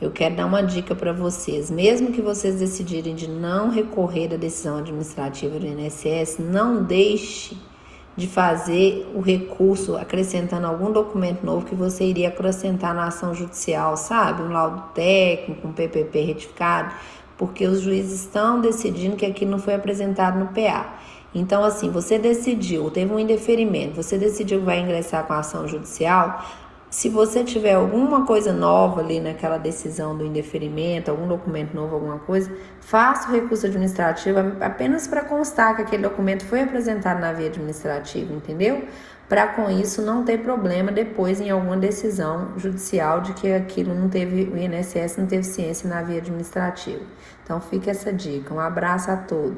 Eu quero dar uma dica para vocês. Mesmo que vocês decidirem de não recorrer da decisão administrativa do INSS, não deixe de fazer o recurso acrescentando algum documento novo que você iria acrescentar na ação judicial, sabe? Um laudo técnico, um PPP retificado, porque os juízes estão decidindo que aquilo não foi apresentado no PA. Então, assim, você decidiu, teve um indeferimento, você decidiu que vai ingressar com a ação judicial, se você tiver alguma coisa nova ali naquela decisão do indeferimento, algum documento novo, alguma coisa, faça o recurso administrativo apenas para constar que aquele documento foi apresentado na via administrativa, entendeu? Para com isso não ter problema depois em alguma decisão judicial de que aquilo não teve, o INSS não teve ciência na via administrativa. Então fica essa dica. Um abraço a todos.